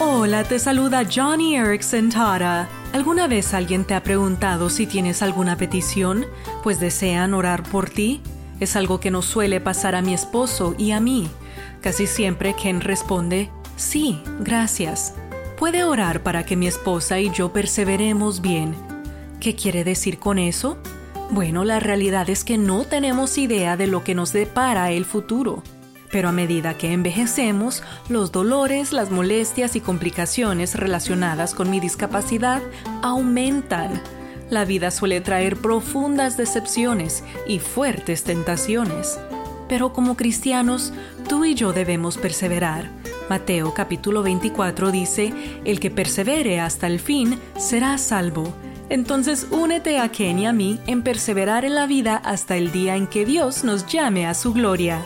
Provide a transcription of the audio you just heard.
Hola, te saluda Johnny Erickson Tara. ¿Alguna vez alguien te ha preguntado si tienes alguna petición? Pues desean orar por ti. Es algo que nos suele pasar a mi esposo y a mí. Casi siempre Ken responde, sí, gracias. ¿Puede orar para que mi esposa y yo perseveremos bien? ¿Qué quiere decir con eso? Bueno, la realidad es que no tenemos idea de lo que nos depara el futuro. Pero a medida que envejecemos, los dolores, las molestias y complicaciones relacionadas con mi discapacidad aumentan. La vida suele traer profundas decepciones y fuertes tentaciones. Pero como cristianos, tú y yo debemos perseverar. Mateo capítulo 24 dice, El que persevere hasta el fin será salvo. Entonces únete a Ken y a mí en perseverar en la vida hasta el día en que Dios nos llame a su gloria.